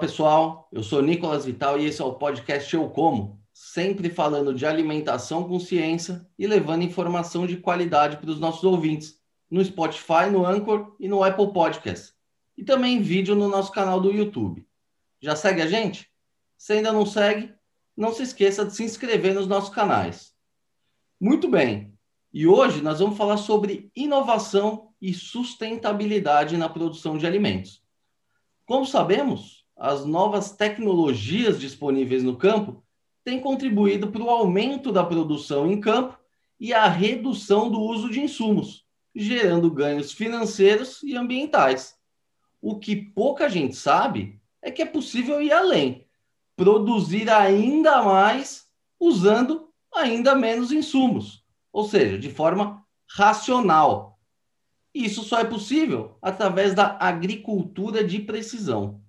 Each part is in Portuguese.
pessoal. Eu sou Nicolas Vital e esse é o podcast Eu Como, sempre falando de alimentação com ciência e levando informação de qualidade para os nossos ouvintes no Spotify, no Anchor e no Apple Podcast. E também em vídeo no nosso canal do YouTube. Já segue a gente? Se ainda não segue, não se esqueça de se inscrever nos nossos canais. Muito bem. E hoje nós vamos falar sobre inovação e sustentabilidade na produção de alimentos. Como sabemos, as novas tecnologias disponíveis no campo têm contribuído para o aumento da produção em campo e a redução do uso de insumos, gerando ganhos financeiros e ambientais. O que pouca gente sabe é que é possível ir além, produzir ainda mais usando ainda menos insumos, ou seja, de forma racional, isso só é possível através da agricultura de precisão.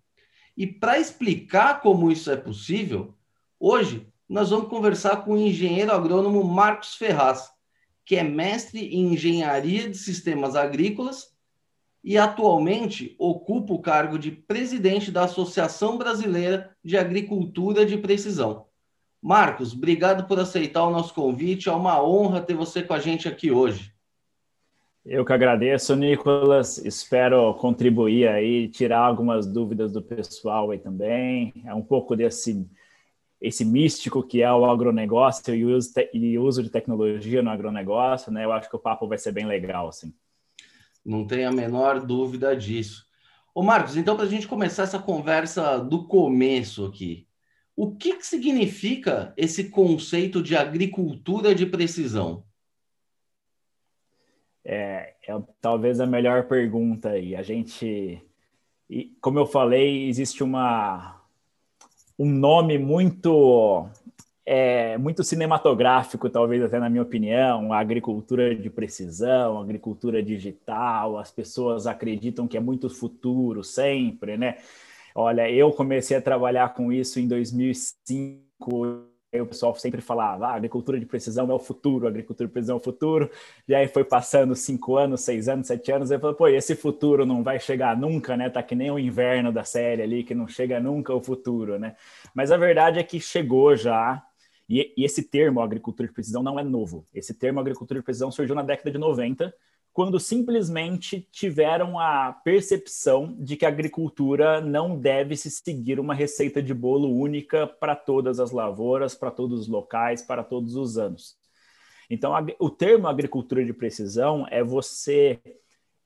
E para explicar como isso é possível, hoje nós vamos conversar com o engenheiro agrônomo Marcos Ferraz, que é mestre em engenharia de sistemas agrícolas e atualmente ocupa o cargo de presidente da Associação Brasileira de Agricultura de Precisão. Marcos, obrigado por aceitar o nosso convite. É uma honra ter você com a gente aqui hoje. Eu que agradeço, Nicolas. Espero contribuir aí, tirar algumas dúvidas do pessoal aí também. É um pouco desse esse místico que é o agronegócio e o uso, e uso de tecnologia no agronegócio, né? Eu acho que o papo vai ser bem legal, assim. Não tem a menor dúvida disso. Ô Marcos, então para a gente começar essa conversa do começo aqui, o que, que significa esse conceito de agricultura de precisão? É, é talvez a melhor pergunta aí. A gente, e, como eu falei, existe uma um nome muito é, muito cinematográfico, talvez até na minha opinião, a agricultura de precisão, agricultura digital, as pessoas acreditam que é muito futuro sempre, né? Olha, eu comecei a trabalhar com isso em 2005, Aí o pessoal sempre falava, ah, agricultura de precisão é o futuro, agricultura de precisão é o futuro. E aí foi passando cinco anos, seis anos, sete anos, eu falei, pô, esse futuro não vai chegar nunca, né? Tá que nem o inverno da série ali, que não chega nunca o futuro, né? Mas a verdade é que chegou já, e, e esse termo, agricultura de precisão, não é novo. Esse termo, agricultura de precisão, surgiu na década de 90, quando simplesmente tiveram a percepção de que a agricultura não deve se seguir uma receita de bolo única para todas as lavouras, para todos os locais, para todos os anos. Então, o termo agricultura de precisão é você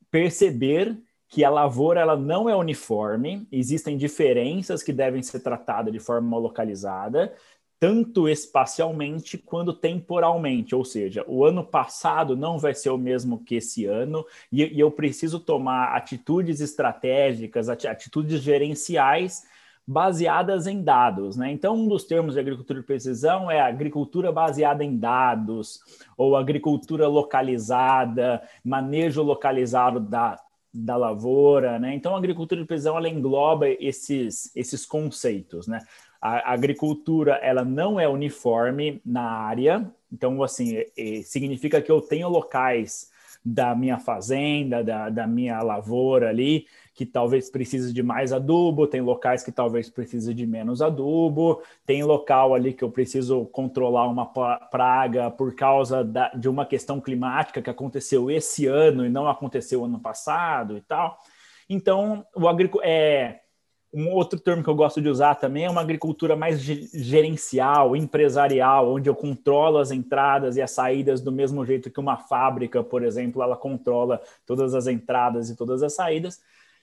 perceber que a lavoura ela não é uniforme, existem diferenças que devem ser tratadas de forma localizada, tanto espacialmente quanto temporalmente, ou seja, o ano passado não vai ser o mesmo que esse ano, e, e eu preciso tomar atitudes estratégicas, atitudes gerenciais baseadas em dados. Né? Então, um dos termos de agricultura de precisão é agricultura baseada em dados, ou agricultura localizada, manejo localizado da, da lavoura. Né? Então, a agricultura de precisão ela engloba esses, esses conceitos. Né? A agricultura ela não é uniforme na área, então assim significa que eu tenho locais da minha fazenda, da, da minha lavoura ali, que talvez precise de mais adubo, tem locais que talvez precise de menos adubo, tem local ali que eu preciso controlar uma praga por causa da, de uma questão climática que aconteceu esse ano e não aconteceu ano passado e tal. Então, o agricultor é um outro termo que eu gosto de usar também é uma agricultura mais gerencial, empresarial, onde eu controlo as entradas e as saídas do mesmo jeito que uma fábrica, por exemplo, ela controla todas as entradas e todas as saídas.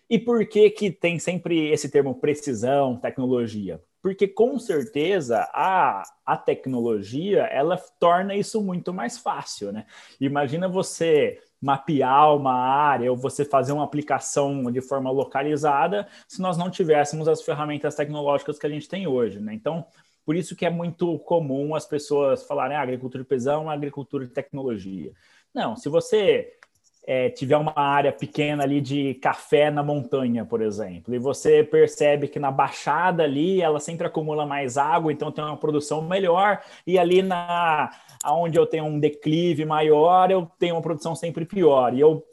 E por que que tem sempre esse termo precisão, tecnologia? Porque com certeza a, a tecnologia ela torna isso muito mais fácil, né? Imagina você mapear uma área ou você fazer uma aplicação de forma localizada se nós não tivéssemos as ferramentas tecnológicas que a gente tem hoje, né? Então, por isso que é muito comum as pessoas falarem ah, agricultura de precisão, agricultura de tecnologia. Não, se você é, tiver uma área pequena ali de café na montanha, por exemplo, e você percebe que na baixada ali ela sempre acumula mais água, então tem uma produção melhor, e ali na onde eu tenho um declive maior, eu tenho uma produção sempre pior. E eu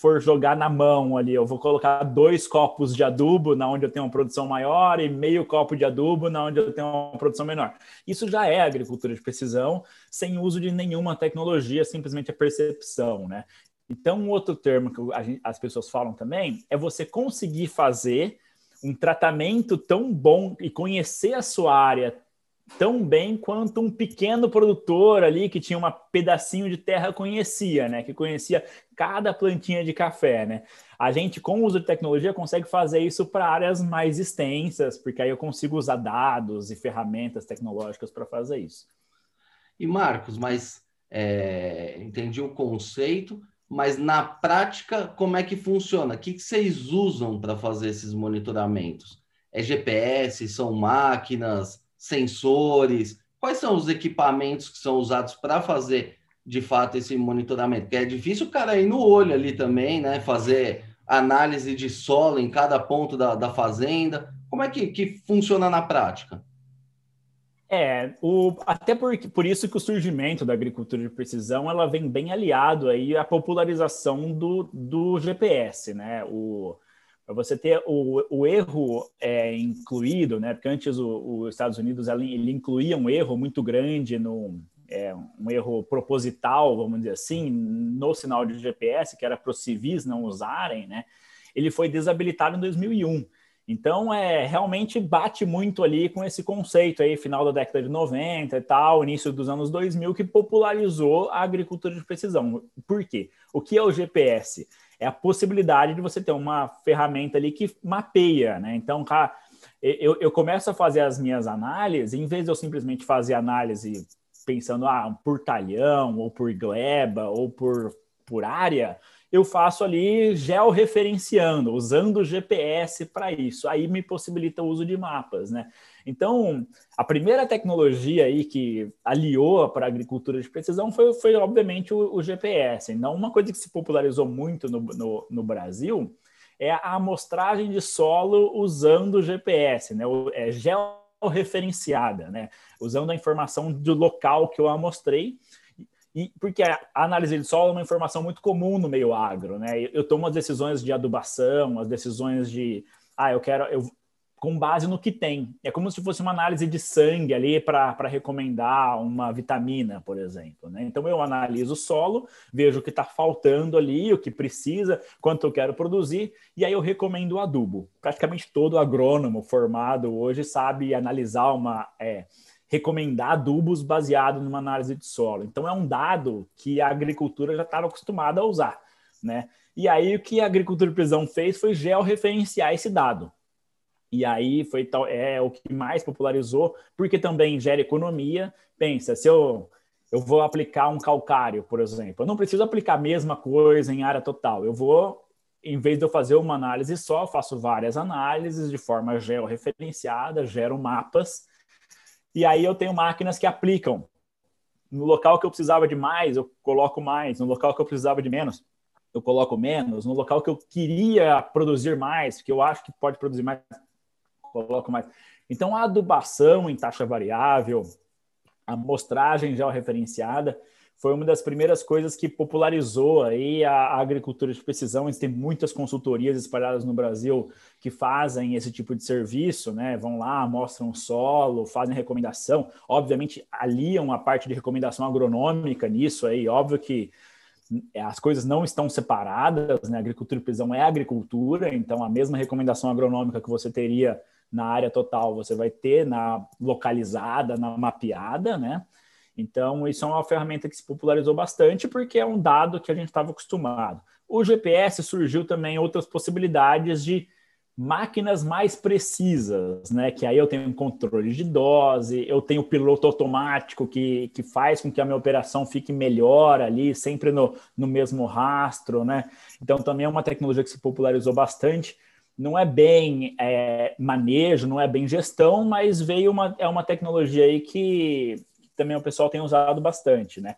for jogar na mão ali, eu vou colocar dois copos de adubo na onde eu tenho uma produção maior e meio copo de adubo na onde eu tenho uma produção menor. Isso já é agricultura de precisão, sem uso de nenhuma tecnologia, simplesmente a percepção, né? Então, um outro termo que as pessoas falam também é você conseguir fazer um tratamento tão bom e conhecer a sua área tão bem quanto um pequeno produtor ali que tinha um pedacinho de terra conhecia, né? Que conhecia cada plantinha de café, né? A gente, com o uso de tecnologia, consegue fazer isso para áreas mais extensas, porque aí eu consigo usar dados e ferramentas tecnológicas para fazer isso. E Marcos, mas é, entendi o conceito, mas na prática, como é que funciona? O que, que vocês usam para fazer esses monitoramentos? É GPS? São máquinas? sensores? Quais são os equipamentos que são usados para fazer de fato esse monitoramento? Porque é difícil o cara ir no olho ali também, né? Fazer análise de solo em cada ponto da, da fazenda. Como é que, que funciona na prática? É, o, até por, por isso que o surgimento da agricultura de precisão ela vem bem aliado aí à popularização do, do GPS, né? O, para você ter o, o erro é, incluído, né? Porque antes os Estados Unidos ele, ele, incluía um erro muito grande no é, um erro proposital, vamos dizer assim, no sinal de GPS, que era para os civis não usarem, né? Ele foi desabilitado em 2001. Então, é, realmente bate muito ali com esse conceito aí, final da década de 90 e tal, início dos anos 2000, que popularizou a agricultura de precisão. Por quê? O que é o GPS? é a possibilidade de você ter uma ferramenta ali que mapeia, né? Então, eu, eu começo a fazer as minhas análises, em vez de eu simplesmente fazer análise pensando ah, por talhão, ou por gleba, ou por, por área, eu faço ali georreferenciando, usando o GPS para isso. Aí me possibilita o uso de mapas, né? Então, a primeira tecnologia aí que aliou para a agricultura de precisão foi, foi obviamente, o, o, GPS. Então, uma coisa que se popularizou muito no, no, no Brasil é a amostragem de solo usando o GPS, né? É georreferenciada, né? Usando a informação do local que eu amostrei e porque a análise de solo é uma informação muito comum no meio agro, né? Eu tomo as decisões de adubação, as decisões de ah, eu quero eu com base no que tem. É como se fosse uma análise de sangue ali para recomendar uma vitamina, por exemplo. Né? Então eu analiso o solo, vejo o que está faltando ali, o que precisa, quanto eu quero produzir, e aí eu recomendo o adubo. Praticamente todo agrônomo formado hoje sabe analisar uma. É, recomendar adubos baseado numa análise de solo. Então, é um dado que a agricultura já estava acostumada a usar. Né? E aí, o que a agricultura de precisão fez foi georreferenciar esse dado. E aí foi tal, é o que mais popularizou, porque também gera economia. Pensa, se eu, eu vou aplicar um calcário, por exemplo, eu não preciso aplicar a mesma coisa em área total. Eu vou, em vez de eu fazer uma análise só, faço várias análises de forma georreferenciada, gero mapas e aí eu tenho máquinas que aplicam. No local que eu precisava de mais, eu coloco mais. No local que eu precisava de menos, eu coloco menos. No local que eu queria produzir mais, que eu acho que pode produzir mais, coloco mais. Então, a adubação em taxa variável, a amostragem georreferenciada, foi uma das primeiras coisas que popularizou aí a, agricultura de precisão. Tem muitas consultorias espalhadas no Brasil que fazem esse tipo de serviço, né? Vão lá, mostram o solo, fazem recomendação. Obviamente, aliam a parte de recomendação agronômica nisso aí. Óbvio que as coisas não estão separadas, né? agricultura de precisão é agricultura, então a mesma recomendação agronômica que você teria na área total, você vai ter na localizada, na mapeada, né? Então, isso é uma ferramenta que se popularizou bastante porque é um dado que a gente estava acostumado. O GPS surgiu também outras possibilidades de máquinas mais precisas, né? Que aí eu tenho controle de dose, eu tenho piloto automático que, que faz com que a minha operação fique melhor ali, sempre no, no mesmo rastro, né? Então também é uma tecnologia que se popularizou bastante. Não é bem é, manejo, não é bem gestão, mas veio uma, é uma tecnologia aí que também o pessoal tem usado bastante, né?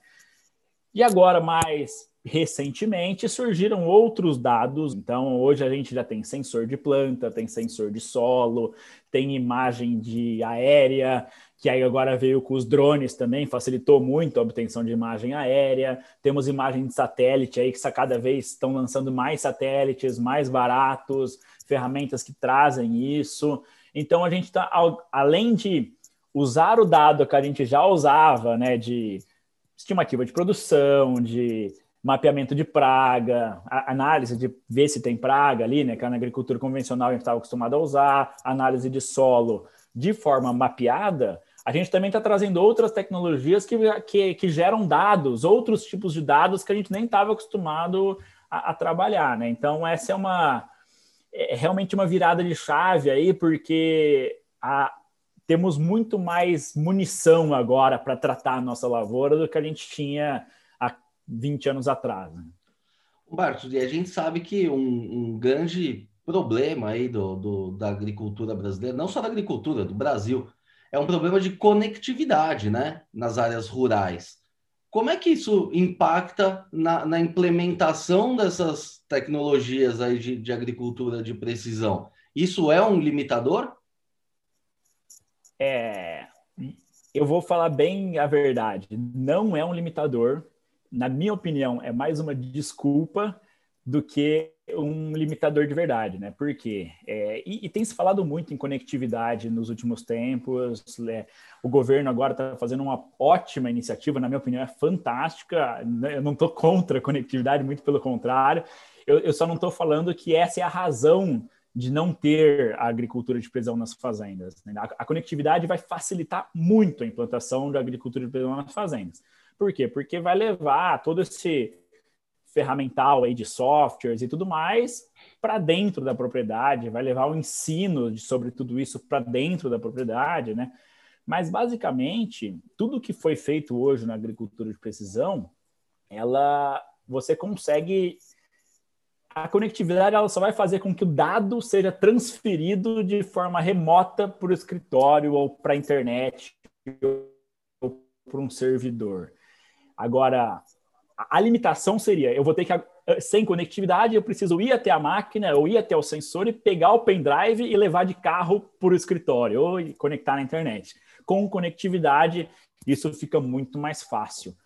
E agora, mais recentemente surgiram outros dados. Então, hoje a gente já tem sensor de planta, tem sensor de solo, tem imagem de aérea, que aí agora veio com os drones também, facilitou muito a obtenção de imagem aérea. Temos imagem de satélite aí, que cada vez estão lançando mais satélites, mais baratos, ferramentas que trazem isso. Então, a gente está, além de usar o dado que a gente já usava, né, de estimativa de produção, de mapeamento de praga, análise de ver se tem praga ali, né, que é na agricultura convencional a gente estava acostumado a usar, análise de solo de forma mapeada, a gente também está trazendo outras tecnologias que, que, que, geram dados, outros tipos de dados que a gente nem estava acostumado a, a, trabalhar, né? Então, essa é uma é realmente uma virada de chave aí, porque a, temos muito mais munição agora para tratar a nossa lavoura do que a gente tinha há 20 anos atrás. Né? Humberto, e a gente sabe que um, um grande problema aí do, do, da agricultura brasileira, não só da agricultura, do Brasil, é um problema de conectividade né, nas áreas rurais. Como é que isso impacta na, na implementação dessas tecnologias aí de, de, agricultura de precisão? Isso é um limitador? É, eu vou falar bem a verdade. Não é um limitador. Na minha opinião, é mais uma desculpa do que um limitador de verdade, né? Por quê? É, e, e, tem se falado muito em conectividade nos últimos tempos. É, o governo agora está fazendo uma ótima iniciativa, na minha opinião, é fantástica. Eu não estou contra a conectividade, muito pelo contrário. Eu, eu só não estou falando que essa é a razão de não ter a agricultura de precisão nas fazendas. Né? A, a conectividade vai facilitar muito a implantação da agricultura de precisão nas fazendas. Por quê? Porque vai levar todo esse ferramental aí de softwares e tudo mais para dentro da propriedade, vai levar o ensino de, sobre tudo isso para dentro da propriedade, né? Mas basicamente, tudo que foi feito hoje na agricultura de precisão, ela você consegue a conectividade ela só vai fazer com que o dado seja transferido de forma remota para o escritório ou para a internet ou para um servidor. Agora, a limitação seria: eu vou ter que, eh, sem conectividade, eu preciso ir até a máquina, ou ir até o sensor e pegar o pendrive e levar de carro para o escritório, ou conectar na internet. Com conectividade, isso fica muito mais fácil.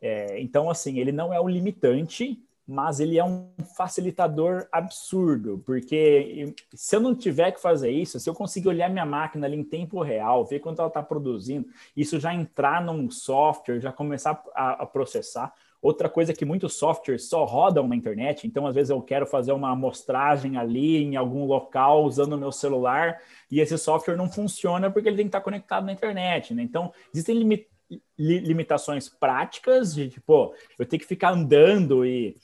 É, então, assim, ele não é um limitante, mas ele é um facilitador absurdo, porque se eu não tiver que fazer isso, se eu conseguir olhar minha máquina ali em tempo real, ver quanto ela está produzindo, isso já entrar num software, já começar a, a processar, Outra coisa é que muitos softwares só rodam na internet, então às vezes eu quero fazer uma amostragem ali em algum local usando o meu celular e esse software não funciona porque ele tem que estar conectado na internet, né? Então existem limi limitações práticas de tipo, eu tenho que ficar andando e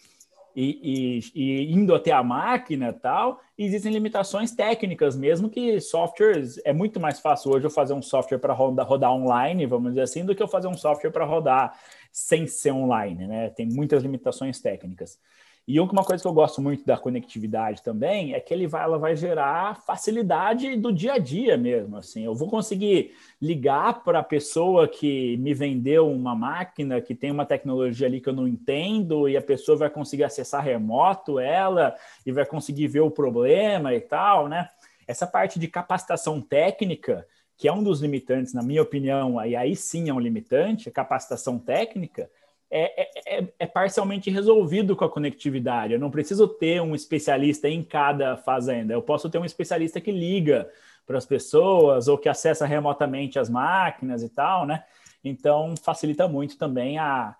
e, e, e, indo até a máquina tal, existem limitações técnicas mesmo que softwares é muito mais fácil hoje eu fazer um software para rodar, rodar, online, vamos dizer assim, do que eu fazer um software para rodar sem ser online, né? Tem muitas limitações técnicas. E uma coisa que eu gosto muito da conectividade também é que ele vai, ela vai gerar facilidade do dia a dia mesmo. Assim, eu vou conseguir ligar para a pessoa que me vendeu uma máquina que tem uma tecnologia ali que eu não entendo e a pessoa vai conseguir acessar remoto ela e vai conseguir ver o problema e tal, né? Essa parte de capacitação técnica, que é um dos limitantes, na minha opinião, e aí sim é um limitante, a capacitação técnica é, é, é, é, parcialmente resolvido com a conectividade. Eu não preciso ter um especialista em cada fazenda. Eu posso ter um especialista que liga para as pessoas ou que acessa remotamente as máquinas e tal, né? Então facilita muito também a,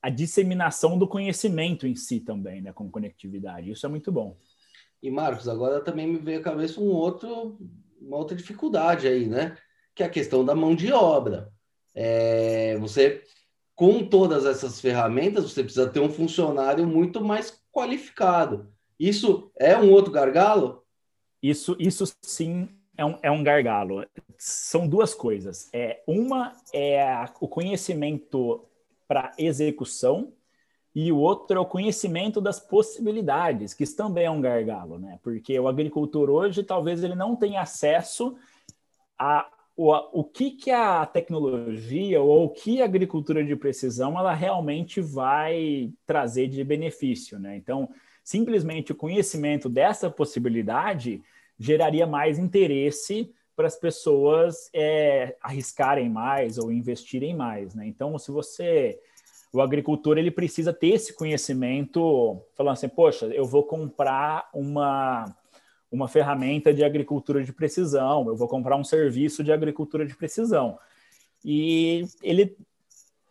a disseminação do conhecimento em si também, né? Com conectividade. Isso é muito bom. E Marcos, agora também me veio à cabeça um outro, uma outra dificuldade aí, né? Que é a questão da mão de obra. É, você com todas essas ferramentas, você precisa ter um funcionário muito mais qualificado. Isso é um outro gargalo? Isso, isso sim é um, é um gargalo. São duas coisas. É, uma é o conhecimento para execução e o outro é o conhecimento das possibilidades, que também é um gargalo, né? Porque o agricultor hoje talvez ele não tenha acesso a o, o que, que a tecnologia ou o que a agricultura de precisão ela realmente vai trazer de benefício, né? Então, simplesmente o conhecimento dessa possibilidade geraria mais interesse para as pessoas é, arriscarem mais ou investirem mais, né? Então, se você o agricultor ele precisa ter esse conhecimento, falando assim, poxa, eu vou comprar uma uma ferramenta de agricultura de precisão, eu vou comprar um serviço de agricultura de precisão. E ele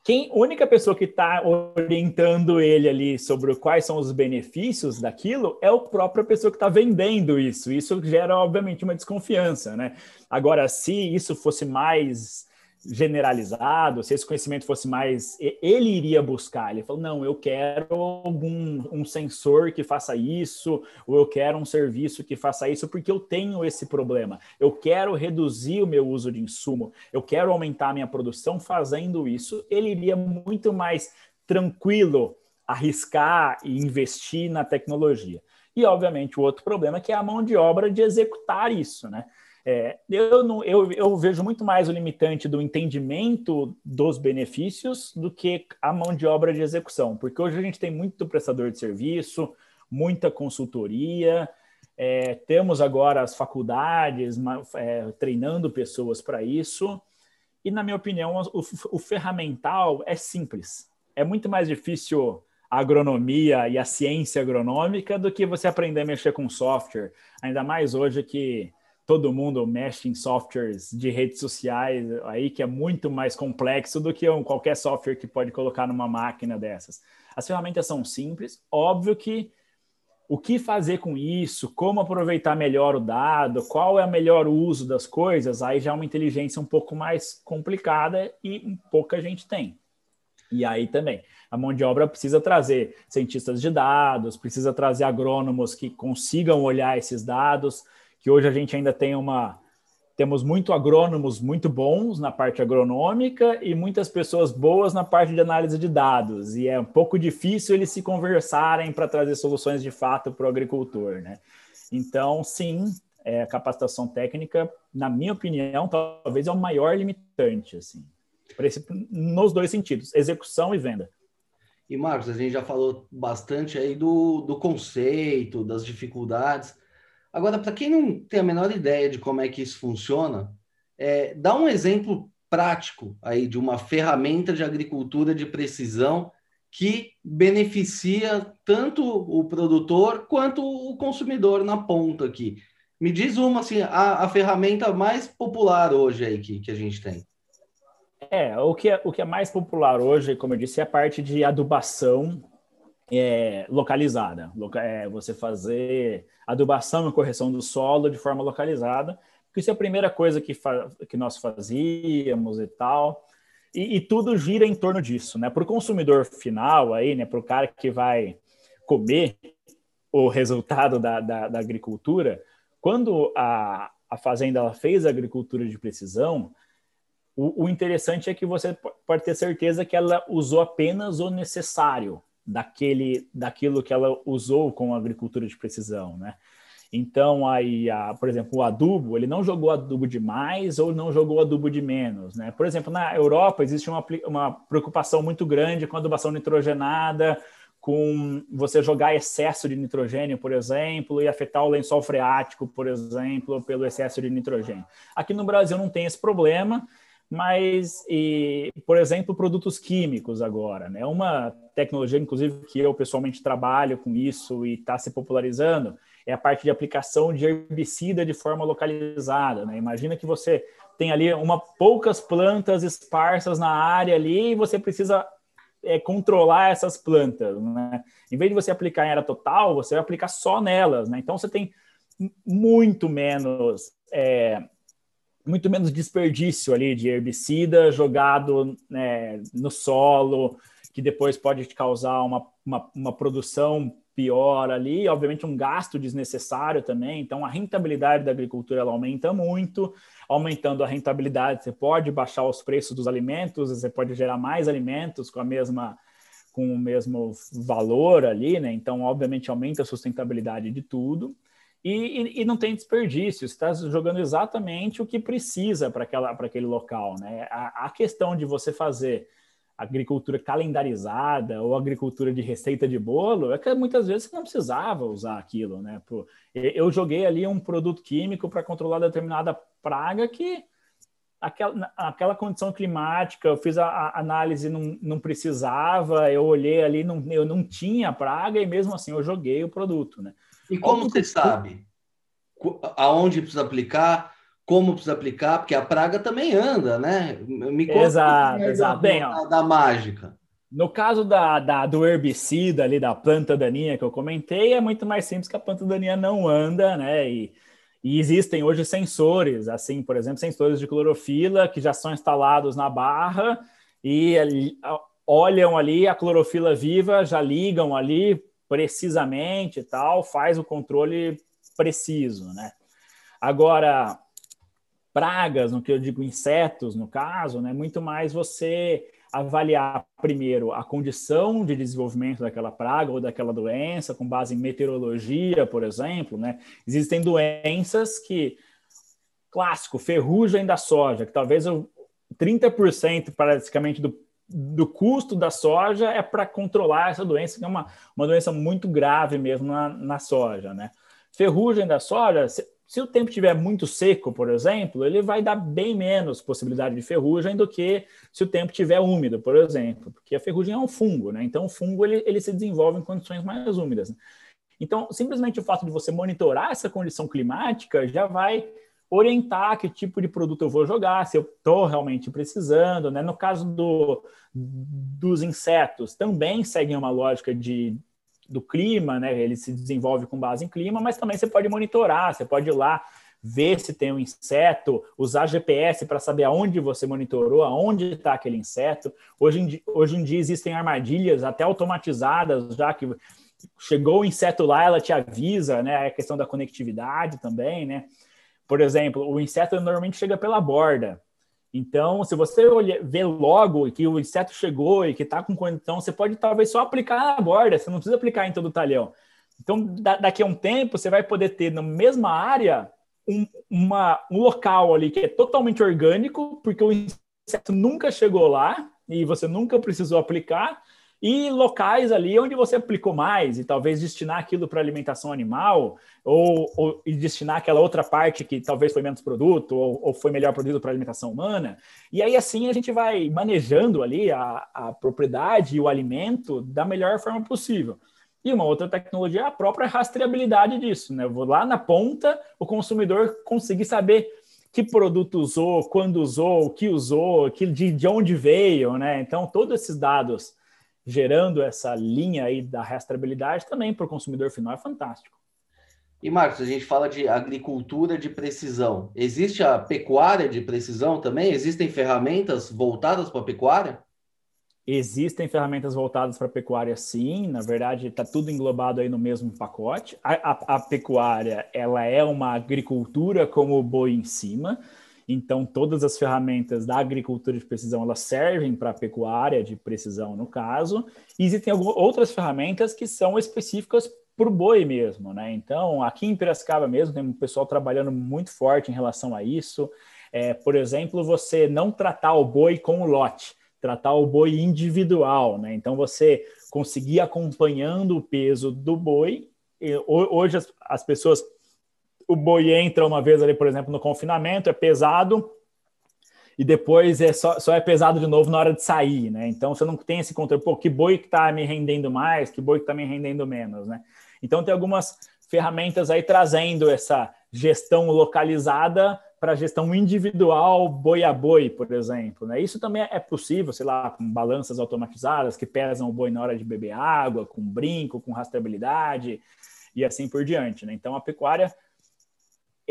quem única pessoa que está orientando ele ali sobre quais são os benefícios daquilo é a própria pessoa que está vendendo isso. Isso gera, obviamente, uma desconfiança, né? Agora, se isso fosse mais generalizado, se esse conhecimento fosse mais. Ele iria buscar, ele falou: não, eu quero algum um sensor que faça isso, ou eu quero um serviço que faça isso, porque eu tenho esse problema. Eu quero reduzir o meu uso de insumo, eu quero aumentar a minha produção fazendo isso. Ele iria muito mais tranquilo arriscar e investir na tecnologia. E, obviamente, o outro problema é que é a mão de obra de executar isso, né? É, eu, não, eu, eu vejo muito mais o limitante do entendimento dos benefícios do que a mão de obra de execução, porque hoje a gente tem muito prestador de serviço, muita consultoria, é, temos agora as faculdades é, treinando pessoas para isso, e na minha opinião, o, o ferramental é simples. É muito mais difícil a agronomia e a ciência agronômica do que você aprender a mexer com software, ainda mais hoje que todo mundo mexe em softwares de redes sociais aí que é muito mais complexo do que um, qualquer software que pode colocar numa máquina dessas. As ferramentas são simples, óbvio que o que fazer com isso, como aproveitar melhor o dado, qual é o melhor uso das coisas, aí já é uma inteligência um pouco mais complicada e pouca gente tem. E aí também, a mão de obra precisa trazer cientistas de dados, precisa trazer agrônomos que consigam olhar esses dados, que hoje a gente ainda tem uma temos muito agrônomos muito bons na parte agronômica e muitas pessoas boas na parte de análise de dados. E é um pouco difícil eles se conversarem para trazer soluções de fato para o agricultor, né? Então, sim, é, capacitação técnica, na minha opinião, talvez é o maior limitante, assim, esse, nos dois sentidos, execução e venda. E Marcos, a gente já falou bastante aí do, do conceito, das dificuldades. Agora, para quem não tem a menor ideia de como é que isso funciona, é, dá um exemplo prático aí de uma ferramenta de agricultura de precisão que beneficia tanto o produtor quanto o consumidor na ponta aqui. Me diz uma assim, a, a ferramenta mais popular hoje aí que, que a gente tem. É, o que é, o que é mais popular hoje, como eu disse, é a parte de adubação é, localizada. É, você fazer adubação e correção do solo de forma localizada, porque isso é a primeira coisa que, que nós fazíamos e tal. E, e, tudo gira em torno disso, né? Para o consumidor final aí, né? Para o cara que vai comer o resultado da, da, da agricultura, quando a, a fazenda fez a agricultura de precisão, o, o interessante é que você pode ter certeza que ela usou apenas o necessário daquele, daquilo que ela usou com a agricultura de precisão, né? Então, aí, a, por exemplo, o adubo, ele não jogou adubo de mais ou não jogou adubo de menos, né? Por exemplo, na Europa existe uma, uma preocupação muito grande com adubação nitrogenada, com você jogar excesso de nitrogênio, por exemplo, e afetar o lençol freático, por exemplo, pelo excesso de nitrogênio. Aqui no Brasil não tem esse problema, mas, e, por exemplo, produtos químicos agora, né? Uma tecnologia, inclusive, que eu pessoalmente trabalho com isso e está se popularizando, é a parte de aplicação de herbicida de forma localizada, né? Imagina que você tem ali uma poucas plantas esparsas na área ali e você precisa é, controlar essas plantas, né? Em vez de você aplicar em área total, você vai aplicar só nelas, né? Então você tem muito menos é, muito menos desperdício ali de herbicida jogado né, no solo, que depois pode te causar uma, uma, uma, produção pior ali, obviamente um gasto desnecessário também. Então a rentabilidade da agricultura ela aumenta muito, aumentando a rentabilidade, você pode baixar os preços dos alimentos, você pode gerar mais alimentos com a mesma com o mesmo valor ali, né? Então, obviamente, aumenta a sustentabilidade de tudo. E, e, e, não tem desperdício, está jogando exatamente o que precisa para aquele local. Né? A, a, questão de você fazer agricultura calendarizada ou agricultura de receita de bolo é que muitas vezes você não precisava usar aquilo. Né? Eu joguei ali um produto químico para controlar determinada praga que aquela, aquela condição climática, eu fiz a, a, análise, não, não precisava, eu olhei ali, não, eu não tinha praga e mesmo assim eu joguei o produto. Né? E como você sabe aonde precisa aplicar, como precisa aplicar, porque a praga também anda, né? Me conta exato, exato. Bem, da, da mágica. No caso da, da, do herbicida ali, da planta daninha que eu comentei, é muito mais simples que a planta daninha não anda, né? E, e existem hoje sensores, assim, por exemplo, sensores de clorofila que já são instalados na barra e olham ali a clorofila viva, já ligam ali precisamente e tal, faz o controle preciso, né? Agora, pragas, no que eu digo insetos, no caso, né? Muito mais você avaliar primeiro a condição de desenvolvimento daquela praga ou daquela doença, com base em meteorologia, por exemplo, né? Existem doenças que clássico, ferrugem da soja, que talvez 30% praticamente do do custo da soja é para controlar essa doença, que é uma, uma doença muito grave mesmo na, na soja, né? Ferrugem da soja, se, se o tempo estiver muito seco, por exemplo, ele vai dar bem menos possibilidade de ferrugem do que se o tempo estiver úmido, por exemplo, porque a ferrugem é um fungo, né? Então o fungo ele, ele se desenvolve em condições mais úmidas. Então, simplesmente o fato de você monitorar essa condição climática já vai orientar que tipo de produto eu vou jogar, se eu estou realmente precisando. Né? No caso do, dos insetos, também seguem uma lógica de, do clima, né? ele se desenvolve com base em clima, mas também você pode monitorar, você pode ir lá ver se tem um inseto, usar GPS para saber aonde você monitorou, aonde está aquele inseto. Hoje em, dia, hoje em dia existem armadilhas até automatizadas, já que chegou o inseto lá, ela te avisa, né? A questão da conectividade também, né? Por exemplo, o inseto normalmente chega pela borda. Então, se você olhar, ver logo que o inseto chegou e que está com condição, você pode talvez só aplicar na borda, você não precisa aplicar em todo o talhão. Então, daqui a um tempo, você vai poder ter na mesma área um, uma, um local ali que é totalmente orgânico, porque o inseto nunca chegou lá e você nunca precisou aplicar, e locais ali onde você aplicou mais e talvez destinar aquilo para alimentação animal ou, ou e destinar aquela outra parte que talvez foi menos produto ou, ou foi melhor produto para alimentação humana. E aí assim a gente vai manejando ali a, a propriedade e o alimento da melhor forma possível. E uma outra tecnologia é a própria rastreabilidade disso, né? Eu vou lá na ponta, o consumidor conseguir saber que produto usou, quando usou, o que usou, que, de, de onde veio, né? Então, todos esses dados gerando essa linha aí da rastreabilidade também para o consumidor final é fantástico. E Marcos, a gente fala de agricultura de precisão. Existe a pecuária de precisão também? Existem ferramentas voltadas para a pecuária? Existem ferramentas voltadas para a pecuária, sim. Na verdade, está tudo englobado aí no mesmo pacote. A, a, a, pecuária, ela é uma agricultura como o boi em cima. Então, todas as ferramentas da agricultura de precisão, elas servem para a pecuária de precisão, no caso. E existem outras ferramentas que são específicas para o boi mesmo, né? Então, aqui em Piracicaba mesmo, tem um pessoal trabalhando muito forte em relação a isso. É, por exemplo, você não tratar o boi com o lote, tratar o boi individual, né? Então, você conseguir acompanhando o peso do boi. Hoje, as, as pessoas o boi entra uma vez ali, por exemplo, no confinamento, é pesado, e depois é só, só é pesado de novo na hora de sair, né? Então você não tem esse controle, pô, que boi que tá me rendendo mais, que boi que tá me rendendo menos, né? Então tem algumas ferramentas aí trazendo essa gestão localizada para gestão individual boi a boi, por exemplo. Né? Isso também é possível, sei lá, com balanças automatizadas que pesam o boi na hora de beber água, com brinco, com rastreabilidade e assim por diante. Né? Então a pecuária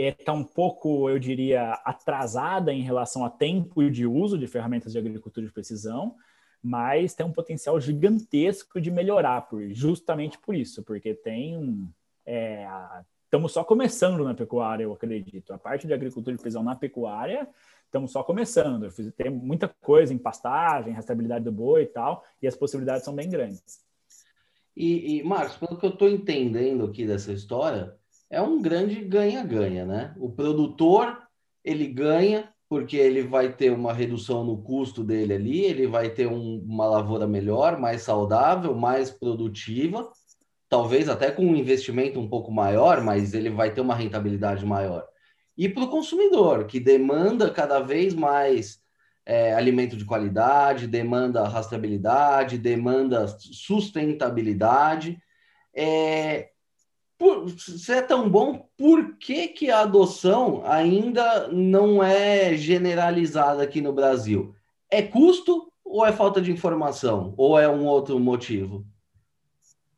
está um pouco, eu diria, atrasada em relação a tempo de uso de ferramentas de agricultura de precisão, mas tem um potencial gigantesco de melhorar, por, justamente por isso, porque tem é, estamos só começando na pecuária, eu acredito. A parte de agricultura de precisão na pecuária, estamos só começando. Tem muita coisa em pastagem, rastreabilidade do boi e tal, e as possibilidades são bem grandes. E, e Marcos, pelo que eu estou entendendo aqui dessa história, é um grande ganha-ganha, né? O produtor ele ganha porque ele vai ter uma redução no custo dele ali, ele vai ter um, uma lavoura melhor, mais saudável, mais produtiva, talvez até com um investimento um pouco maior, mas ele vai ter uma rentabilidade maior. E para o consumidor, que demanda cada vez mais é, alimento de qualidade, demanda rastreabilidade, demanda sustentabilidade. É, por, se é tão bom, por que, que a adoção ainda não é generalizada aqui no Brasil? É custo ou é falta de informação? Ou é um outro motivo?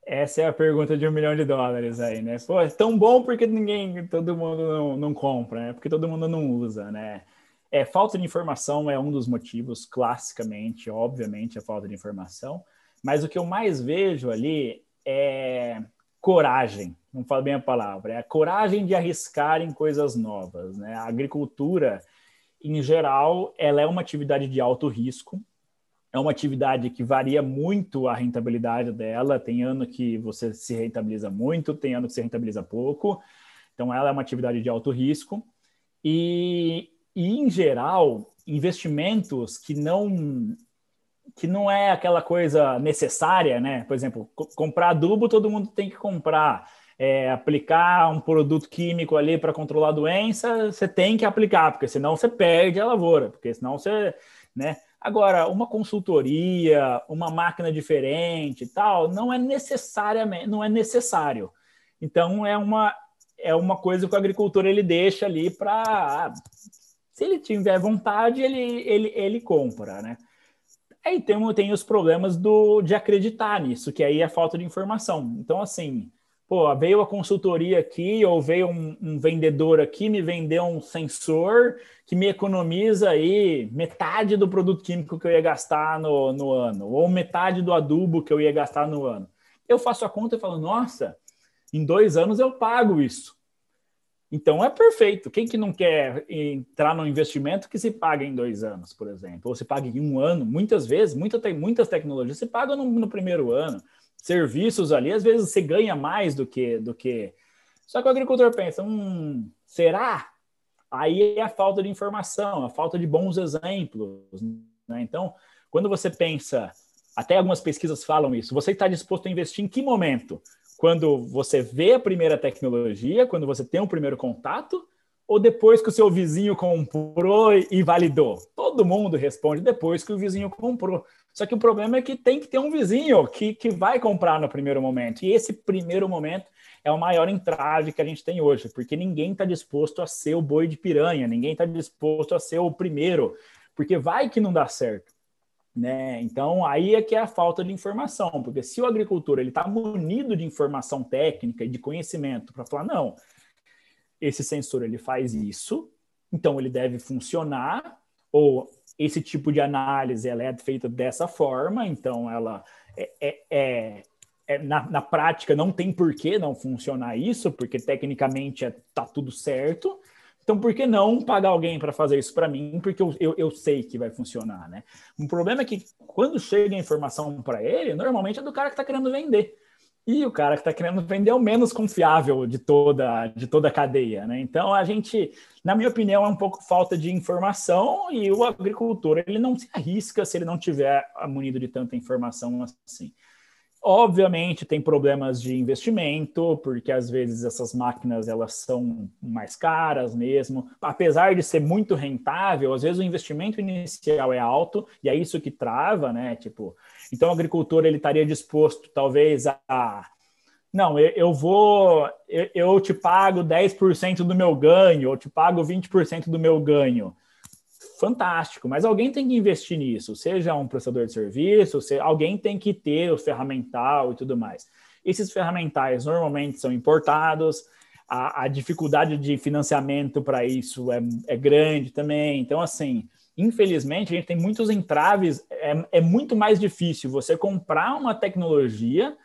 Essa é a pergunta de um milhão de dólares aí, né? Pô, é tão bom porque ninguém, todo mundo não, não compra, né? Porque todo mundo não usa, né? É, falta de informação é um dos motivos, classicamente, obviamente, a falta de informação. Mas o que eu mais vejo ali é coragem, não falo bem a palavra, é a coragem de arriscar em coisas novas. Né? A agricultura, em geral, ela é uma atividade de alto risco, é uma atividade que varia muito a rentabilidade dela. Tem ano que você se rentabiliza muito, tem ano que se rentabiliza pouco. Então, ela é uma atividade de alto risco. E, e em geral, investimentos que não que não é aquela coisa necessária, né? Por exemplo, comprar adubo todo mundo tem que comprar. É, aplicar um produto químico ali para controlar a doença, você tem que aplicar, porque senão você perde a lavoura, porque senão você, né? Agora, uma consultoria, uma máquina diferente, tal, não é necessariamente, não é necessário. Então é uma é uma coisa que o agricultor ele deixa ali para se ele tiver vontade, ele ele, ele compra, né? Aí tem, tem os problemas do, de acreditar nisso, que aí é falta de informação. Então, assim, pô, veio a consultoria aqui, ou veio um, um, vendedor aqui, me vendeu um sensor que me economiza aí metade do produto químico que eu ia gastar no, no ano, ou metade do adubo que eu ia gastar no ano. Eu faço a conta e falo, nossa, em dois anos eu pago isso. Então é perfeito. Quem que não quer entrar no investimento que se paga em dois anos, por exemplo, ou se paga em um ano? Muitas vezes, muita, muitas tecnologias se pagam no, no, primeiro ano. Serviços ali, às vezes você ganha mais do que do que. Só que o agricultor pensa, hum, será? Aí é a falta de informação, a falta de bons exemplos. Né? Então, quando você pensa, até algumas pesquisas falam isso, você está disposto a investir em que momento? quando você vê a primeira tecnologia, quando você tem um primeiro contato, ou depois que o seu vizinho comprou e validou? Todo mundo responde depois que o vizinho comprou. Só que o problema é que tem que ter um vizinho que, que vai comprar no primeiro momento. E esse primeiro momento é o maior entrave que a gente tem hoje, porque ninguém está disposto a ser o boi de piranha, ninguém está disposto a ser o primeiro, porque vai que não dá certo. Né? Então, aí é que é a falta de informação, porque se o agricultor está munido de informação técnica e de conhecimento para falar, não, esse sensor ele faz isso, então ele deve funcionar, ou esse tipo de análise ela é feita dessa forma, então ela é, é, é, é na, na, prática não tem por que não funcionar isso, porque tecnicamente está é, tá tudo certo, então, por que não pagar alguém para fazer isso para mim? Porque eu, eu, eu, sei que vai funcionar, né? O problema é que quando chega a informação para ele, normalmente é do cara que está querendo vender. E o cara que está querendo vender é o menos confiável de toda, de toda a cadeia, né? Então, a gente, na minha opinião, é um pouco falta de informação e o agricultor, ele não se arrisca se ele não tiver munido de tanta informação assim. Obviamente tem problemas de investimento, porque às vezes essas máquinas elas são mais caras mesmo. Apesar de ser muito rentável, às vezes o investimento inicial é alto e é isso que trava, né? Tipo, então o agricultor ele estaria disposto talvez a não, eu, vou, eu, eu te pago 10% do meu ganho, eu te pago 20% do meu ganho fantástico, mas alguém tem que investir nisso, seja um prestador de serviço, seja, alguém tem que ter o ferramental e tudo mais. Esses ferramentais normalmente são importados, a, a dificuldade de financiamento para isso é, é, grande também. Então, assim, infelizmente, a gente tem muitos entraves, é, é muito mais difícil você comprar uma tecnologia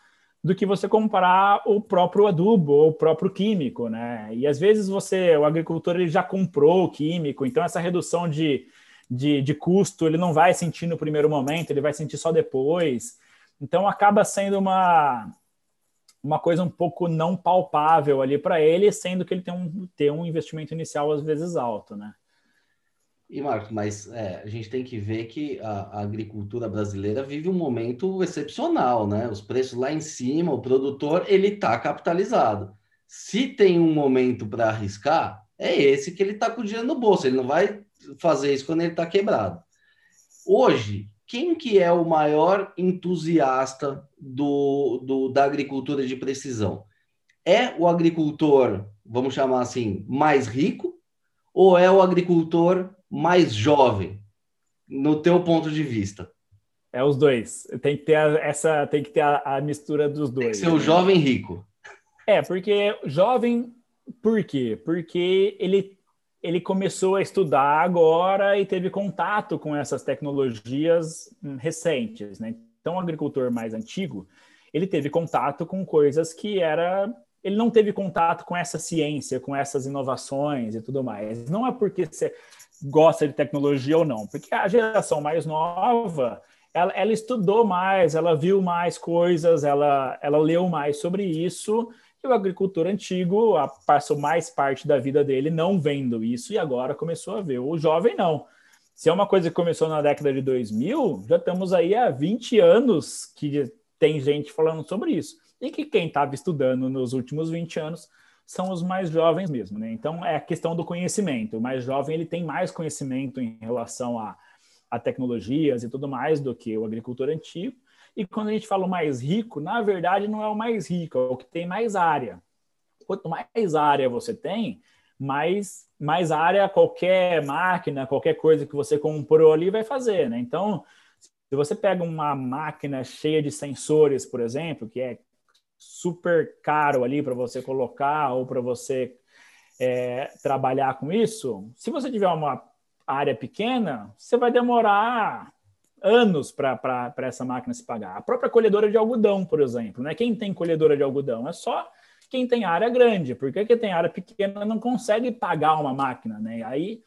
do que você comprar o próprio adubo ou o próprio químico, né? E às vezes você, o agricultor, ele já comprou o químico, então essa redução de, de, de custo ele não vai sentir no primeiro momento, ele vai sentir só depois. Então acaba sendo uma uma coisa um pouco não palpável ali para ele, sendo que ele tem um, tem um investimento inicial às vezes alto, né? E, Marcos, mas é, a gente tem que ver que a, a, agricultura brasileira vive um momento excepcional, né? Os preços lá em cima, o produtor, ele está capitalizado. Se tem um momento para arriscar, é esse que ele está com o dinheiro no bolso. Ele não vai fazer isso quando ele está quebrado. Hoje, quem que é o maior entusiasta do, do, da agricultura de precisão? É o agricultor, vamos chamar assim, mais rico ou é o agricultor mais jovem, no teu ponto de vista? É os dois. Tem que ter a, essa, tem que ter a, a mistura dos dois. Tem que ser o jovem rico. É, porque jovem, por quê? Porque ele ele começou a estudar agora e teve contato com essas tecnologias hum, recentes, né? Então, o agricultor mais antigo, ele teve contato com coisas que era ele não teve contato com essa ciência, com essas inovações e tudo mais. Não é porque você gosta de tecnologia ou não, porque a geração mais nova, ela, ela estudou mais, ela viu mais coisas, ela, ela leu mais sobre isso e o agricultor antigo passou mais parte da vida dele não vendo isso e agora começou a ver. O jovem não. Se é uma coisa que começou na década de 2000, já estamos aí há 20 anos que tem gente falando sobre isso. E que quem estava estudando nos últimos 20 anos são os mais jovens mesmo, né? Então é a questão do conhecimento. O mais jovem ele tem mais conhecimento em relação a, a tecnologias e tudo mais do que o agricultor antigo. E quando a gente fala o mais rico, na verdade não é o mais rico, é o que tem mais área. Quanto mais área você tem, mais, mais área qualquer máquina, qualquer coisa que você comprou ali vai fazer, né? Então, se você pega uma máquina cheia de sensores, por exemplo, que é super caro ali para você colocar ou para você é, trabalhar com isso, se você tiver uma área pequena, você vai demorar anos para essa máquina se pagar. A própria colhedora de algodão, por exemplo, né? Quem tem colhedora de algodão é só quem tem área grande, porque quem tem área pequena não consegue pagar uma máquina, né? Aí,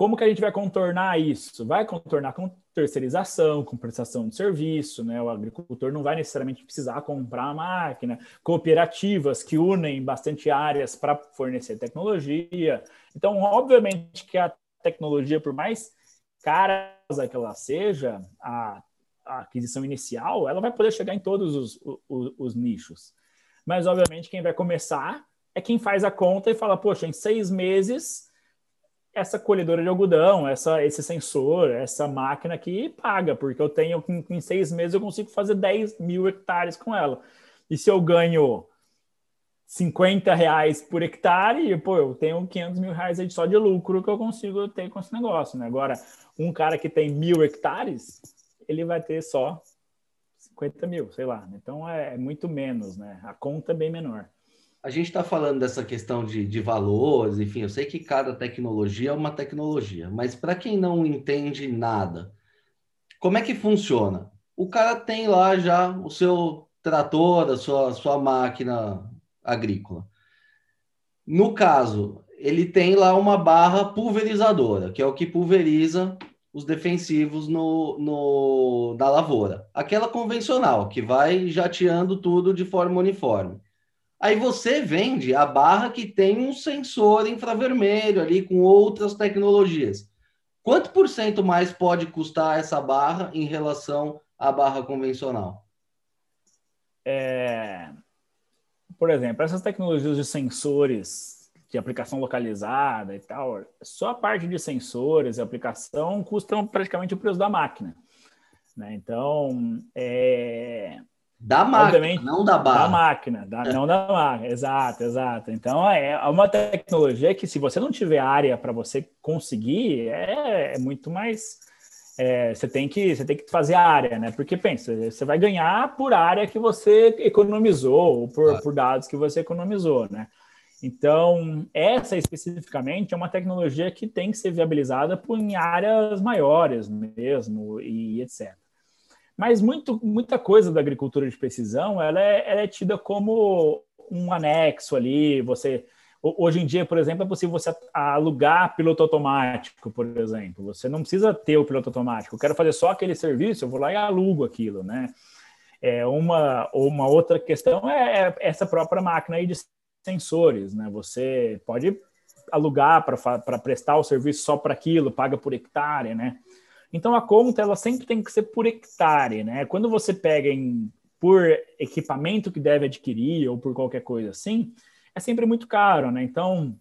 como que a gente vai contornar isso? Vai contornar com terceirização, com prestação de serviço, né? O agricultor não vai necessariamente precisar comprar a máquina, cooperativas que unem bastante áreas para fornecer tecnologia. Então, obviamente que a tecnologia, por mais cara que ela seja, a, a, aquisição inicial, ela vai poder chegar em todos os, os, os, nichos. Mas, obviamente, quem vai começar é quem faz a conta e fala, poxa, em seis meses, essa colhedora de algodão, essa, esse sensor, essa máquina aqui paga, porque eu tenho, em, em seis meses, eu consigo fazer 10 mil hectares com ela. E se eu ganho 50 reais por hectare, pô, eu tenho 500 mil reais só de lucro que eu consigo ter com esse negócio, né? Agora, um cara que tem mil hectares, ele vai ter só 50 mil, sei lá. Então, é, é muito menos, né? A conta é bem menor. A gente está falando dessa questão de, de valores, enfim, eu sei que cada tecnologia é uma tecnologia, mas para quem não entende nada, como é que funciona? O cara tem lá já o seu trator, a sua, sua máquina agrícola. No caso, ele tem lá uma barra pulverizadora, que é o que pulveriza os defensivos no, no, na lavoura. Aquela convencional, que vai jateando tudo de forma uniforme. Aí você vende a barra que tem um sensor infravermelho ali com outras tecnologias. Quanto por cento mais pode custar essa barra em relação à barra convencional? É, por exemplo, essas tecnologias de sensores, de aplicação localizada e tal, só a parte de sensores e aplicação custam praticamente o preço da máquina. Né? Então, é... Da máquina, não da barra. Da máquina, da, não da máquina, exato, exato. Então, é, é uma tecnologia que, se você não tiver área para você conseguir, é, é muito mais é, você, tem que, você tem que fazer a área, né? Porque pensa, você vai ganhar por área que você economizou, ou por, por dados que você economizou, né? Então, essa especificamente é uma tecnologia que tem que ser viabilizada por, em áreas maiores mesmo, e etc. Mas muito, muita coisa da agricultura de precisão ela é, ela é tida como um anexo ali, você Hoje em dia, por exemplo, é possível você alugar piloto automático, por exemplo. Você não precisa ter o piloto automático. Eu quero fazer só aquele serviço, eu vou lá e alugo aquilo, né? É uma, uma outra questão é, é essa própria máquina aí de sensores, né? Você pode alugar para prestar o serviço só para aquilo, paga por hectare, né? Então a conta ela sempre tem que ser por hectare, né? Quando você pega em, por equipamento que deve adquirir ou por qualquer coisa assim, é sempre muito caro, né? Então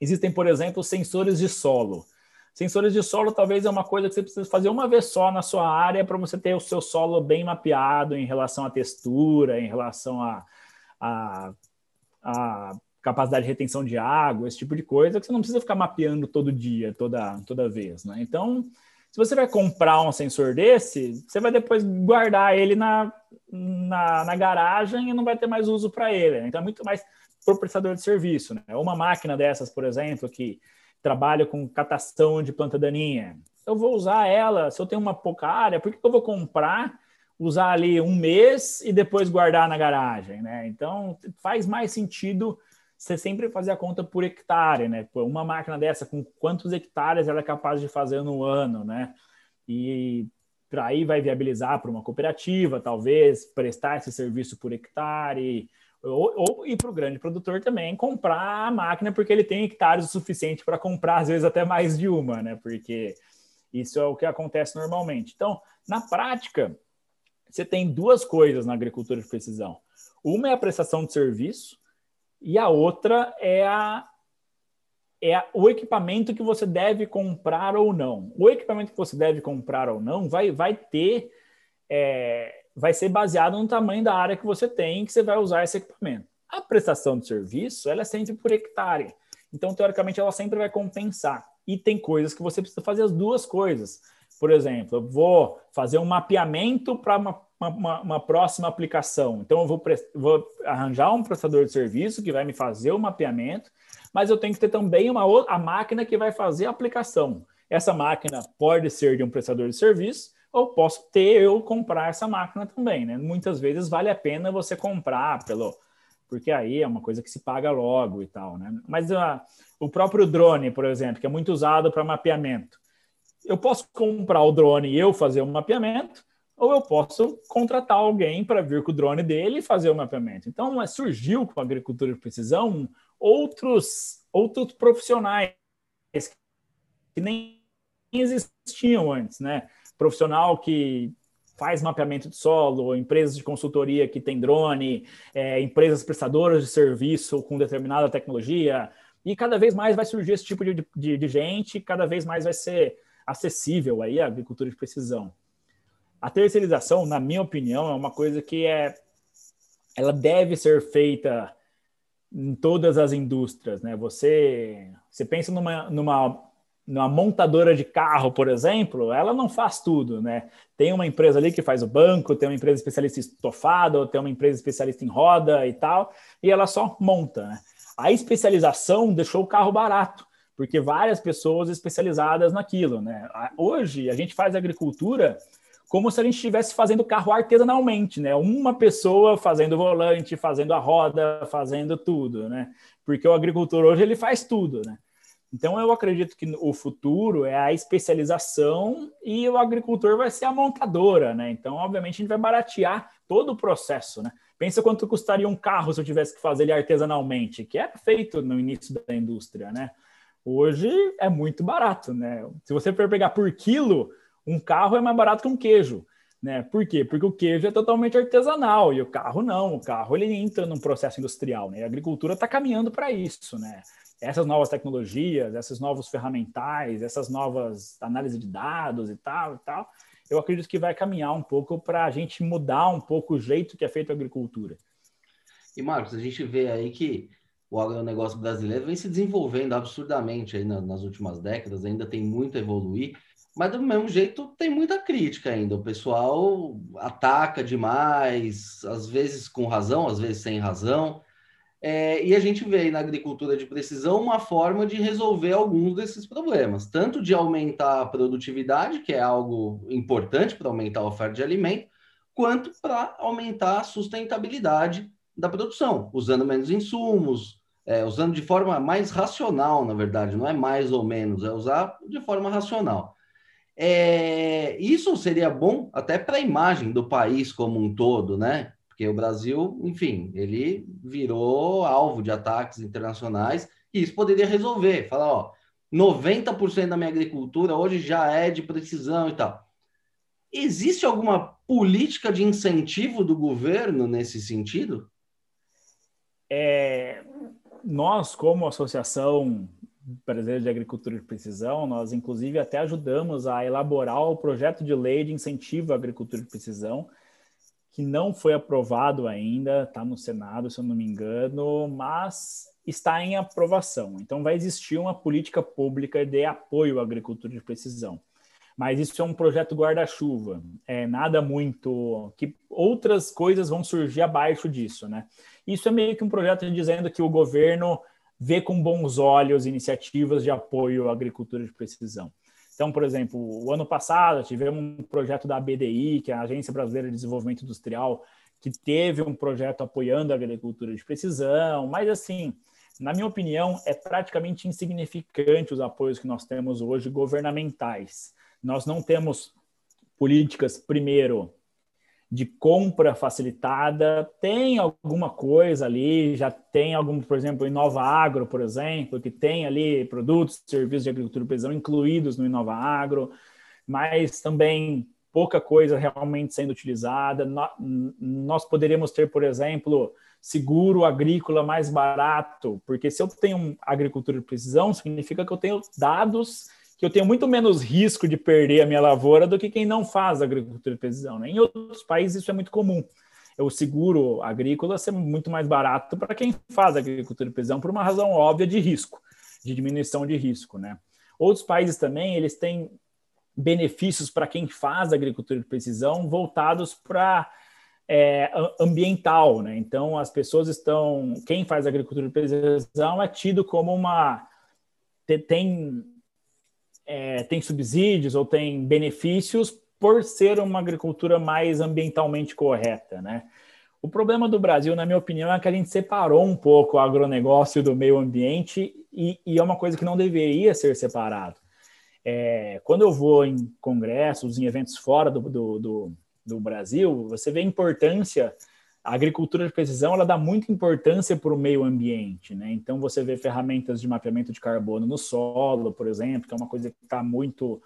existem, por exemplo, sensores de solo. Sensores de solo talvez é uma coisa que você precisa fazer uma vez só na sua área para você ter o seu solo bem mapeado em relação à textura, em relação a, a, a capacidade de retenção de água, esse tipo de coisa, que você não precisa ficar mapeando todo dia, toda, toda vez. Né? Então, se você vai comprar um sensor desse, você vai depois guardar ele na, na, na garagem e não vai ter mais uso para ele. Né? Então, é muito mais para o prestador de serviço. Né? Uma máquina dessas, por exemplo, que trabalho com catação de planta daninha. Eu vou usar ela, se eu tenho uma pouca área, por que eu vou comprar, usar ali um mês e depois guardar na garagem, né? Então, faz mais sentido você sempre fazer a conta por hectare, né? Uma máquina dessa, com quantos hectares ela é capaz de fazer no ano, né? E aí vai viabilizar para uma cooperativa, talvez, prestar esse serviço por hectare, ou, ou ir para o grande produtor também comprar a máquina porque ele tem hectares o suficiente para comprar, às vezes até mais de uma, né? Porque isso é o que acontece normalmente. Então, na prática, você tem duas coisas na agricultura de precisão. Uma é a prestação de serviço e a outra é a é o equipamento que você deve comprar ou não. O equipamento que você deve comprar ou não vai, vai ter é, vai ser baseado no tamanho da área que você tem que você vai usar esse equipamento. A prestação de serviço, ela é sempre por hectare. Então, teoricamente, ela sempre vai compensar. E tem coisas que você precisa fazer as duas coisas. Por exemplo, eu vou fazer um mapeamento para uma, uma, uma, próxima aplicação. Então, eu vou, vou, arranjar um prestador de serviço que vai me fazer o mapeamento, mas eu tenho que ter também uma outra, a máquina que vai fazer a aplicação. Essa máquina pode ser de um prestador de serviço, ou posso ter eu comprar essa máquina também, né? Muitas vezes vale a pena você comprar pelo porque aí é uma coisa que se paga logo e tal, né? Mas uh, o próprio drone, por exemplo, que é muito usado para mapeamento. Eu posso comprar o drone e eu fazer o um mapeamento, ou eu posso contratar alguém para vir com o drone dele e fazer o mapeamento. Então, surgiu com a agricultura de precisão outros, outros profissionais que nem existiam antes, né? profissional que faz mapeamento de solo, empresas de consultoria que tem drone, é, empresas prestadoras de serviço com determinada tecnologia, e cada vez mais vai surgir esse tipo de, de, de gente, cada vez mais vai ser acessível aí a agricultura de precisão. A terceirização, na minha opinião, é uma coisa que é, ela deve ser feita em todas as indústrias, né? Você, você pensa numa, numa numa montadora de carro, por exemplo, ela não faz tudo, né? Tem uma empresa ali que faz o banco, tem uma empresa especialista em estofado, tem uma empresa especialista em roda e tal, e ela só monta, né? A especialização deixou o carro barato, porque várias pessoas especializadas naquilo, né? Hoje a gente faz agricultura como se a gente estivesse fazendo carro artesanalmente, né? Uma pessoa fazendo o volante, fazendo a roda, fazendo tudo, né? Porque o agricultor hoje ele faz tudo, né? Então, eu acredito que o futuro é a especialização e o agricultor vai ser a montadora, né? Então, obviamente, a gente vai baratear todo o processo, né? Pensa quanto custaria um carro se eu tivesse que fazer ele artesanalmente, que era feito no início da indústria, né? Hoje é muito barato, né? Se você for pegar por quilo, um carro é mais barato que um queijo. Né? Por quê? Porque o queijo é totalmente artesanal e o carro não. O carro ele entra num processo industrial. Né? a agricultura está caminhando para isso. Né? essas novas tecnologias, esses novos ferramentais, essas novas análises de dados e tal e tal, eu acredito que vai caminhar um pouco para a gente mudar um pouco o jeito que é feito a agricultura. E Marcos, a gente vê aí que o agronegócio brasileiro vem se desenvolvendo absurdamente aí nas últimas décadas, ainda tem muito a evoluir, mas do mesmo jeito tem muita crítica ainda. O pessoal ataca demais, às vezes com razão, às vezes sem razão. É, e a gente vê na agricultura de precisão uma forma de resolver alguns desses problemas, tanto de aumentar a produtividade, que é algo importante para aumentar a oferta de alimento, quanto para aumentar a sustentabilidade da produção, usando menos insumos, é, usando de forma mais racional, na verdade, não é mais ou menos, é usar de forma racional. É, isso seria bom até para a imagem do país como um todo, né? Porque o Brasil, enfim, ele virou alvo de ataques internacionais e isso poderia resolver. Falar, ó, 90% da minha agricultura hoje já é de precisão e tal. Existe alguma política de incentivo do governo nesse sentido? É, nós, como associação brasileira de agricultura de precisão, nós inclusive até ajudamos a elaborar o projeto de lei de incentivo à agricultura de precisão, que não foi aprovado ainda, está no Senado, se eu não me engano, mas está em aprovação. Então vai existir uma política pública de apoio à agricultura de precisão. Mas isso é um projeto guarda-chuva, é nada muito que outras coisas vão surgir abaixo disso, né? Isso é meio que um projeto dizendo que o governo vê com bons olhos iniciativas de apoio à agricultura de precisão. Então, por exemplo, o ano passado tivemos um projeto da BDI, que é a Agência Brasileira de Desenvolvimento Industrial, que teve um projeto apoiando a agricultura de precisão, mas assim, na minha opinião, é praticamente insignificante os apoios que nós temos hoje governamentais. Nós não temos políticas, primeiro, de compra facilitada, tem alguma coisa ali, já tem algum, por exemplo, Inova Agro, por exemplo, que tem ali produtos, serviços de agricultura e precisão incluídos no Inova Agro, mas também pouca coisa realmente sendo utilizada. Nós poderíamos ter, por exemplo, seguro agrícola mais barato, porque se eu tenho agricultura de precisão, significa que eu tenho dados que eu tenho muito menos risco de perder a minha lavoura do que quem não faz agricultura de precisão. Né? Em outros países isso é muito comum. O seguro agrícola ser muito mais barato para quem faz agricultura de precisão por uma razão óbvia de risco, de diminuição de risco. Né? Outros países também eles têm benefícios para quem faz agricultura de precisão voltados para é, ambiental, né? Então as pessoas estão, quem faz agricultura de precisão é tido como uma tem é, tem subsídios ou tem benefícios por ser uma agricultura mais ambientalmente correta, né? O problema do Brasil, na minha opinião, é que a gente separou um pouco o agronegócio do meio ambiente e, e é uma coisa que não deveria ser separado. É, quando eu vou em congressos, em eventos fora do, do, do, do Brasil, você vê a importância a agricultura de precisão ela dá muita importância para o meio ambiente, né? Então você vê ferramentas de mapeamento de carbono no solo, por exemplo, que é uma coisa que está muito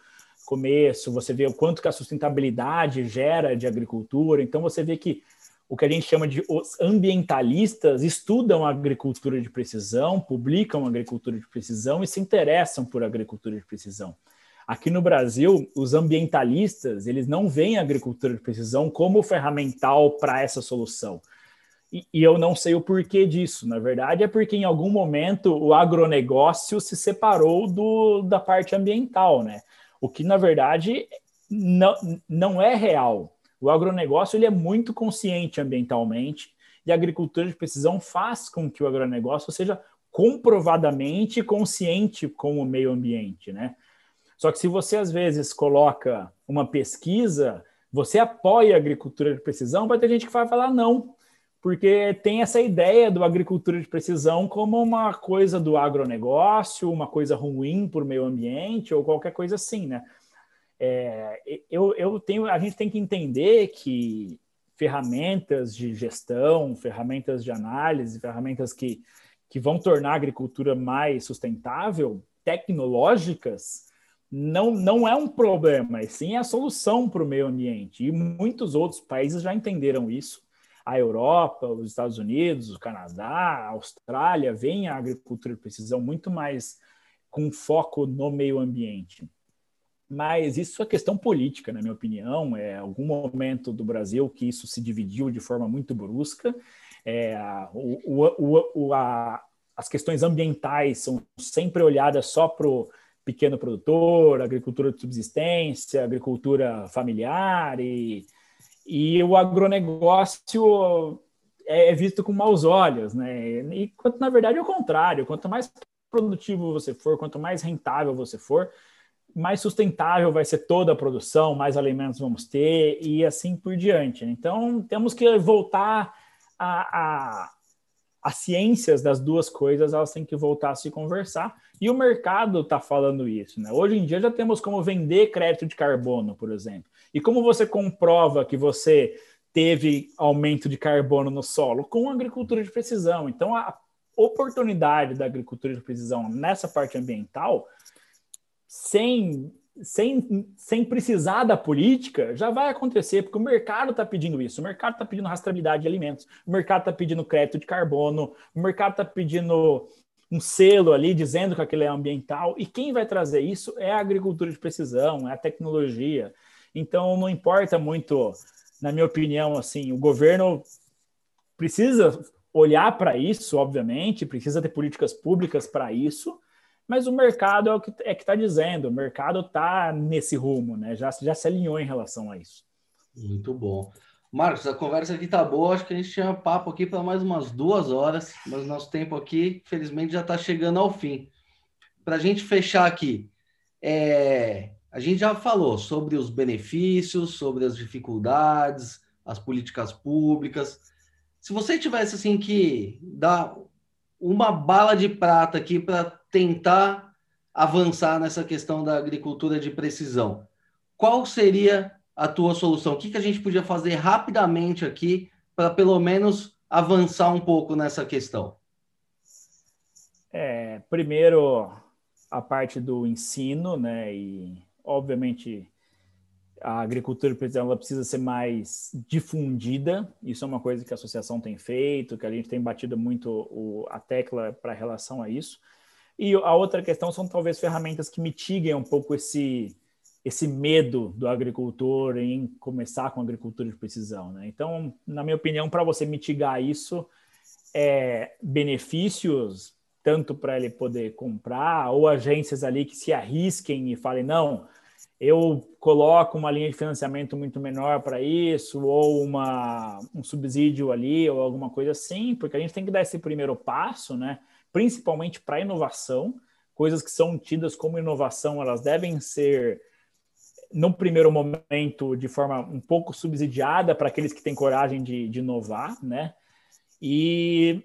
começo. Você vê o quanto que a sustentabilidade gera de agricultura. Então você vê que o que a gente chama de os ambientalistas estudam a agricultura de precisão, publicam agricultura de precisão e se interessam por agricultura de precisão. Aqui no Brasil, os ambientalistas eles não veem a agricultura de precisão como ferramental para essa solução. E, e, eu não sei o porquê disso. Na verdade, é porque em algum momento o agronegócio se separou do, da parte ambiental, né? O que, na verdade, não, não é real. O agronegócio ele é muito consciente ambientalmente e a agricultura de precisão faz com que o agronegócio seja comprovadamente consciente com o meio ambiente, né? Só que se você às vezes coloca uma pesquisa, você apoia a agricultura de precisão, vai ter gente que vai falar não, porque tem essa ideia do agricultura de precisão como uma coisa do agronegócio, uma coisa ruim para o meio ambiente ou qualquer coisa assim, né? É, eu, eu tenho, a gente tem que entender que ferramentas de gestão, ferramentas de análise, ferramentas que, que vão tornar a agricultura mais sustentável, tecnológicas, não, não é um problema, e sim é a solução para o meio ambiente. E muitos outros países já entenderam isso. A Europa, os Estados Unidos, o Canadá, a Austrália veem a agricultura de precisão muito mais com foco no meio ambiente. Mas isso é questão política, na minha opinião. É algum momento do Brasil que isso se dividiu de forma muito brusca. É, o, o, o, a, as questões ambientais são sempre olhadas só para o pequeno produtor, agricultura de subsistência, agricultura familiar e, e o agronegócio é, é visto com maus olhos, né? E quanto na verdade é o contrário, quanto mais produtivo você for, quanto mais rentável você for, mais sustentável vai ser toda a produção, mais alimentos vamos ter e assim por diante. Então temos que voltar a, a as ciências das duas coisas elas têm que voltar a se conversar e o mercado está falando isso. Né? Hoje em dia já temos como vender crédito de carbono, por exemplo. E como você comprova que você teve aumento de carbono no solo? Com agricultura de precisão. Então, a oportunidade da agricultura de precisão nessa parte ambiental, sem sem, sem precisar da política, já vai acontecer, porque o mercado está pedindo isso. O mercado está pedindo rastreabilidade de alimentos, o mercado está pedindo crédito de carbono, o mercado está pedindo um selo ali dizendo que aquilo é ambiental. E quem vai trazer isso é a agricultura de precisão, é a tecnologia. Então, não importa muito, na minha opinião, assim, o governo precisa olhar para isso, obviamente, precisa ter políticas públicas para isso, mas o mercado é o que é está dizendo, o mercado está nesse rumo, né? Já, já se alinhou em relação a isso. Muito bom. Marcos, a conversa aqui tá boa, acho que a gente tinha papo aqui para mais umas duas horas, mas nosso tempo aqui, felizmente, já está chegando ao fim. Para a gente fechar aqui, é, a gente já falou sobre os benefícios, sobre as dificuldades, as políticas públicas. Se você tivesse assim que dar uma bala de prata aqui para tentar avançar nessa questão da agricultura de precisão. Qual seria a tua solução? O que, que a gente podia fazer rapidamente aqui para pelo menos avançar um pouco nessa questão? É, primeiro, a parte do ensino, né? E, obviamente, a agricultura ela precisa ser mais difundida. Isso é uma coisa que a associação tem feito, que a gente tem batido muito o, a tecla para relação a isso. E a outra questão são talvez ferramentas que mitiguem um pouco esse, esse medo do agricultor em começar com agricultura de precisão. Né? Então, na minha opinião, para você mitigar isso, é benefícios tanto para ele poder comprar ou agências ali que se arrisquem e falem não, eu coloco uma linha de financiamento muito menor para isso ou uma, um subsídio ali ou alguma coisa assim, porque a gente tem que dar esse primeiro passo, né? principalmente para inovação. Coisas que são tidas como inovação, elas devem ser, no primeiro momento, de forma um pouco subsidiada para aqueles que têm coragem de, de inovar, né? E,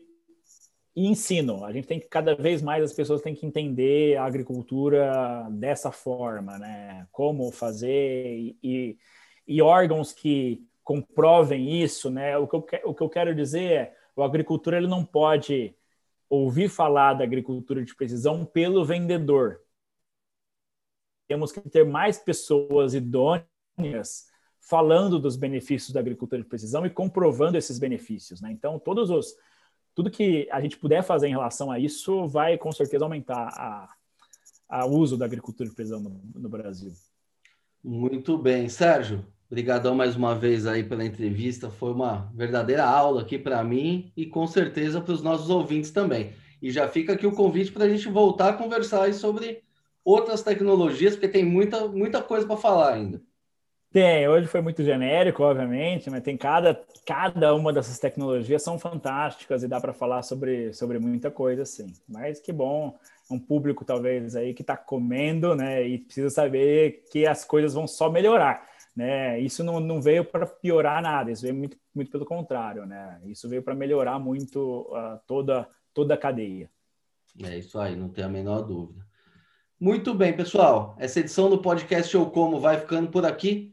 e ensino. A gente tem que, cada vez mais, as pessoas têm que entender a agricultura dessa forma, né? Como fazer e, e órgãos que comprovem isso, né? O que eu, o que eu quero dizer é, o agricultor ele não pode ouvir falar da agricultura de precisão pelo vendedor. Temos que ter mais pessoas idôneas falando dos benefícios da agricultura de precisão e comprovando esses benefícios. Né? Então, todos os, tudo que a gente puder fazer em relação a isso vai, com certeza, aumentar o uso da agricultura de precisão no, no Brasil. Muito bem. Sérgio, Obrigadão mais uma vez aí pela entrevista. Foi uma verdadeira aula aqui para mim e com certeza para os nossos ouvintes também. E já fica aqui o convite para a gente voltar a conversar aí sobre outras tecnologias, porque tem muita, muita coisa para falar ainda. Tem, hoje foi muito genérico, obviamente, mas tem cada, cada uma dessas tecnologias são fantásticas e dá para falar sobre, sobre muita coisa, sim. Mas que bom, um público talvez aí que está comendo, né, e precisa saber que as coisas vão só melhorar né? Isso não, não veio para piorar nada, isso veio muito, muito pelo contrário, né? Isso veio para melhorar muito uh, toda, toda a cadeia. É isso aí, não tem a menor dúvida. Muito bem, pessoal. Essa edição do podcast Eu Como vai ficando por aqui.